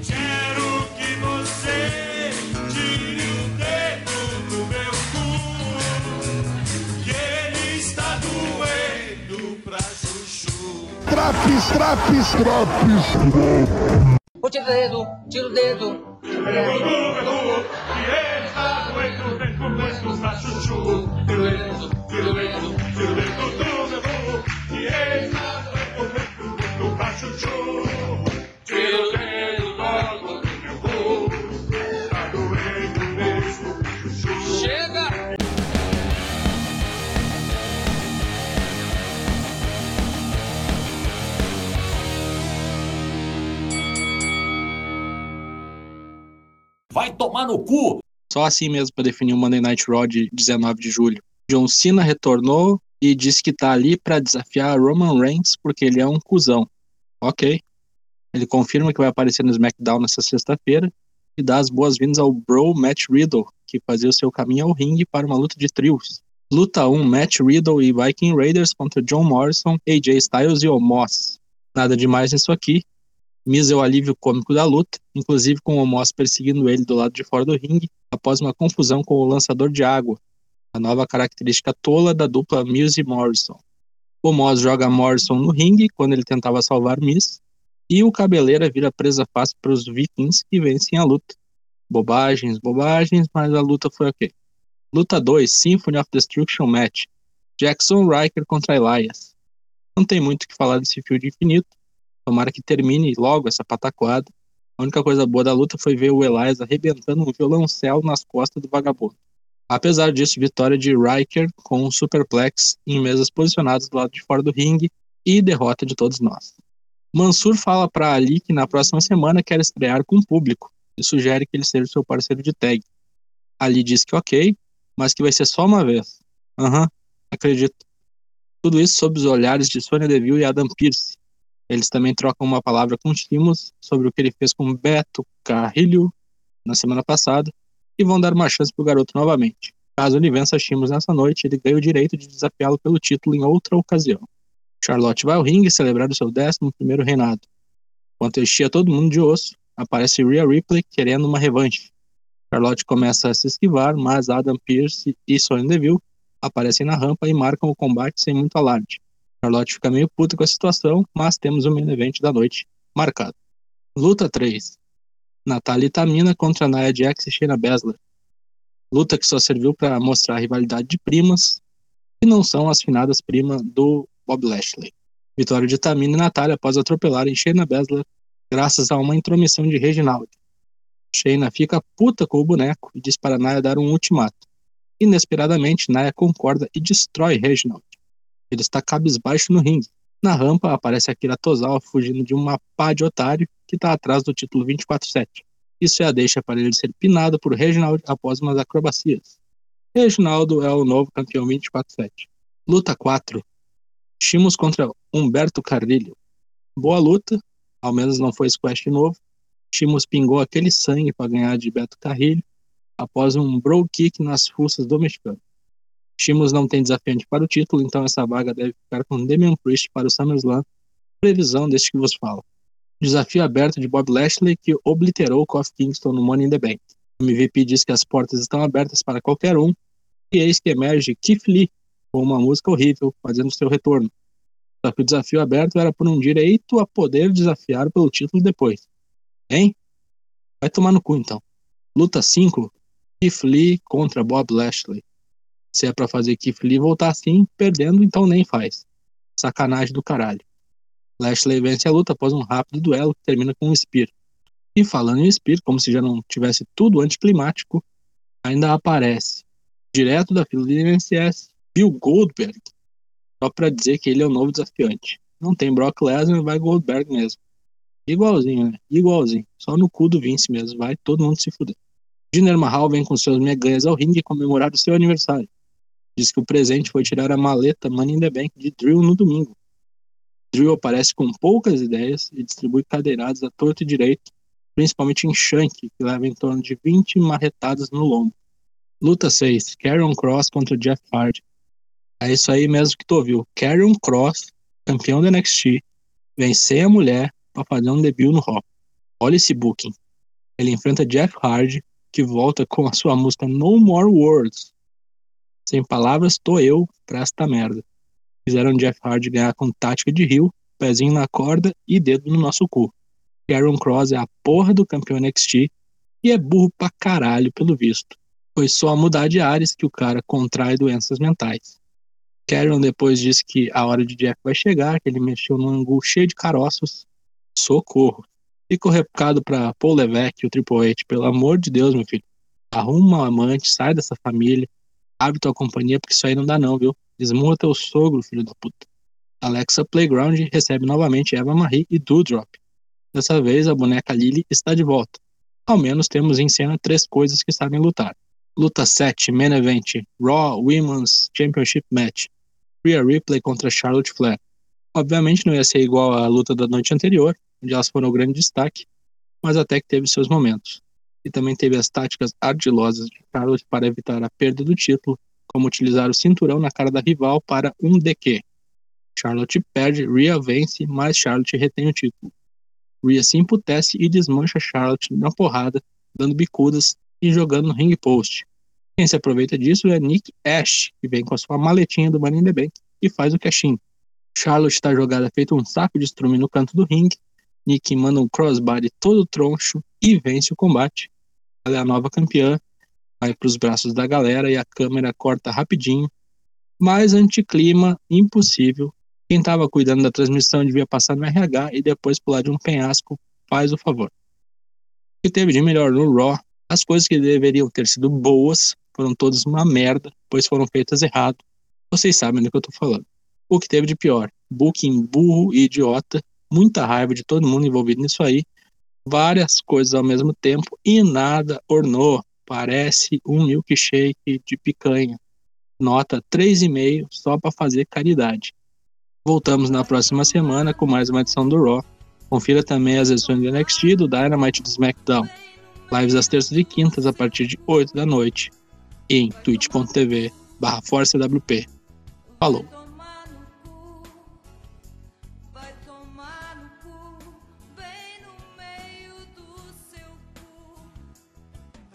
Quero que você tire o dedo do meu cu, que ele está doendo pra chuchu. Traps, traps, traps. Ô, tira o dedo, tira o dedo. Que ele está doendo dentro pra chuchu. Tira o dedo, Vai tomar no cu! Só assim mesmo para definir o Monday Night Raw de 19 de julho. John Cena retornou e disse que tá ali para desafiar Roman Reigns porque ele é um cuzão. Ok. Ele confirma que vai aparecer no SmackDown nessa sexta-feira e dá as boas-vindas ao Bro Matt Riddle, que fazia o seu caminho ao ringue para uma luta de trios. Luta 1, Matt Riddle e Viking Raiders contra John Morrison, AJ Styles e Omos. Nada demais nisso aqui. Miz é o alívio cômico da luta, inclusive com o Omos perseguindo ele do lado de fora do ringue, após uma confusão com o lançador de água, a nova característica tola da dupla Miz e Morrison. O Omos joga Morrison no ringue quando ele tentava salvar Miz, e o Cabeleira vira presa fácil para os Vikings que vencem a luta. Bobagens, bobagens, mas a luta foi ok. Luta 2, Symphony of Destruction Match. Jackson Riker contra Elias. Não tem muito o que falar desse fio de infinito. Tomara que termine logo essa pataquada. A única coisa boa da luta foi ver o Elias arrebentando um violoncelo nas costas do vagabundo. Apesar disso, vitória de Riker com um superplex em mesas posicionadas do lado de fora do ringue e derrota de todos nós. Mansur fala para Ali que na próxima semana quer estrear com o público e sugere que ele seja seu parceiro de tag. Ali diz que ok, mas que vai ser só uma vez. Aham, acredito. Tudo isso sob os olhares de Sonya Deville e Adam Pearce. Eles também trocam uma palavra com Timos sobre o que ele fez com Beto Carrilho na semana passada e vão dar uma chance pro garoto novamente. Caso ele vença Timos nessa noite, ele ganha o direito de desafiá-lo pelo título em outra ocasião. Charlotte vai ao ringue celebrar o seu 11 reinado. Enquanto enchia todo mundo de osso, aparece Rhea Ripley querendo uma revanche. Charlotte começa a se esquivar, mas Adam Pearce e Sonya Deville aparecem na rampa e marcam o combate sem muito alarde. Charlotte fica meio puta com a situação, mas temos o main event da noite marcado. Luta 3. Natalia Tamina contra Nia Jax e Shayna Baszler. Luta que só serviu para mostrar a rivalidade de primas, que não são as finadas primas do Bob Lashley. Vitória de Tamina e Natália após atropelarem Shayna Baszler graças a uma intromissão de Reginald. Shayna fica puta com o boneco e diz para Naya dar um ultimato. Inesperadamente, Naya concorda e destrói Reginald. Ele está cabisbaixo no ringue. Na rampa aparece Akira Tozawa fugindo de uma pá de otário que está atrás do título 24-7. Isso é a deixa para ele ser pinado por Reginald após umas acrobacias. Reginaldo é o novo campeão 24-7. Luta 4. Chimos contra Humberto Carrilho. Boa luta, ao menos não foi squash de novo. Chimos pingou aquele sangue para ganhar de Beto Carrilho após um bro kick nas fuças do mexicano. Chimos não tem desafiante para o título, então essa vaga deve ficar com Damian Priest para o SummerSlam. Previsão deste que vos falo. Desafio aberto de Bob Lashley que obliterou Kofi Kingston no Money in the Bank. O MVP diz que as portas estão abertas para qualquer um, e eis que emerge Keith Lee com uma música horrível fazendo seu retorno. Só que o desafio aberto era por um direito a poder desafiar pelo título depois. Hein? Vai tomar no cu então. Luta 5, Keith Lee contra Bob Lashley. Se é pra fazer Lee voltar assim, perdendo, então nem faz. Sacanagem do caralho. Lashley vence a luta após um rápido duelo que termina com um Spear. E falando em Spear, como se já não tivesse tudo anticlimático, ainda aparece, direto da fila de MSS, Bill Goldberg, só pra dizer que ele é o novo desafiante. Não tem Brock Lesnar, vai Goldberg mesmo. Igualzinho, né? Igualzinho. Só no cu do Vince mesmo, vai todo mundo se fuder. Jinder Mahal vem com seus meganhas ao ringue comemorar o seu aniversário. Diz que o presente foi tirar a maleta Money in the Bank de Drill no domingo. Drill aparece com poucas ideias e distribui cadeiradas a torto e direito, principalmente em Shank, que leva em torno de 20 marretadas no lombo. Luta 6, Karrion Cross contra Jeff Hardy. É isso aí mesmo que tu ouviu. Karrion Cross, campeão da NXT, vencer a mulher para fazer um debut no Raw. Olha esse booking. Ele enfrenta Jeff Hardy, que volta com a sua música No More Words. Sem palavras, tô eu pra esta merda. Fizeram Jeff Hardy ganhar com tática de rio, pezinho na corda e dedo no nosso cu. Aaron Cross é a porra do campeão NXT e é burro pra caralho, pelo visto. Foi só mudar de áreas que o cara contrai doenças mentais. Karen depois disse que a hora de Jeff vai chegar, que ele mexeu num angu cheio de caroços. Socorro. Fica o recado pra Paul Levesque e o Triple H. Pelo amor de Deus, meu filho. Arruma um amante, sai dessa família. Abre tua companhia, porque isso aí não dá não, viu? Desmurra teu sogro, filho da puta. Alexa Playground recebe novamente Eva Marie e Doudrop. Dessa vez, a boneca Lily está de volta. Ao menos temos em cena três coisas que sabem lutar. Luta 7, Main Event, Raw Women's Championship Match. Rhea Ripley contra Charlotte Flair. Obviamente não ia ser igual à luta da noite anterior, onde elas foram o grande destaque, mas até que teve seus momentos. E também teve as táticas ardilosas de Charlotte para evitar a perda do título, como utilizar o cinturão na cara da rival para um DQ. Charlotte perde, Rhea vence, mas Charlotte retém o título. Rhea se emputece e desmancha Charlotte na porrada, dando bicudas e jogando no ring post. Quem se aproveita disso é Nick Ash, que vem com a sua maletinha do Money in the Bank e faz o cash-in. Charlotte está jogada feito um saco de estrume no canto do ringue. Nick manda um crossbody todo troncho e vence o combate. Ela é a nova campeã, vai para os braços da galera e a câmera corta rapidinho. Mas anticlima impossível. Quem estava cuidando da transmissão devia passar no RH e depois pular de um penhasco. Faz o favor. O que teve de melhor no Raw, as coisas que deveriam ter sido boas foram todas uma merda, pois foram feitas errado. Vocês sabem do que eu tô falando. O que teve de pior? Booking burro e idiota, muita raiva de todo mundo envolvido nisso aí, várias coisas ao mesmo tempo e nada ornou. Parece um milkshake de picanha. Nota 3,5 só para fazer caridade. Voltamos na próxima semana com mais uma edição do Raw. Confira também as edições do NXT, do Dynamite do SmackDown. Lives às terças e quintas a partir de 8 da noite em twitch.tv barra ForceWP. Falou!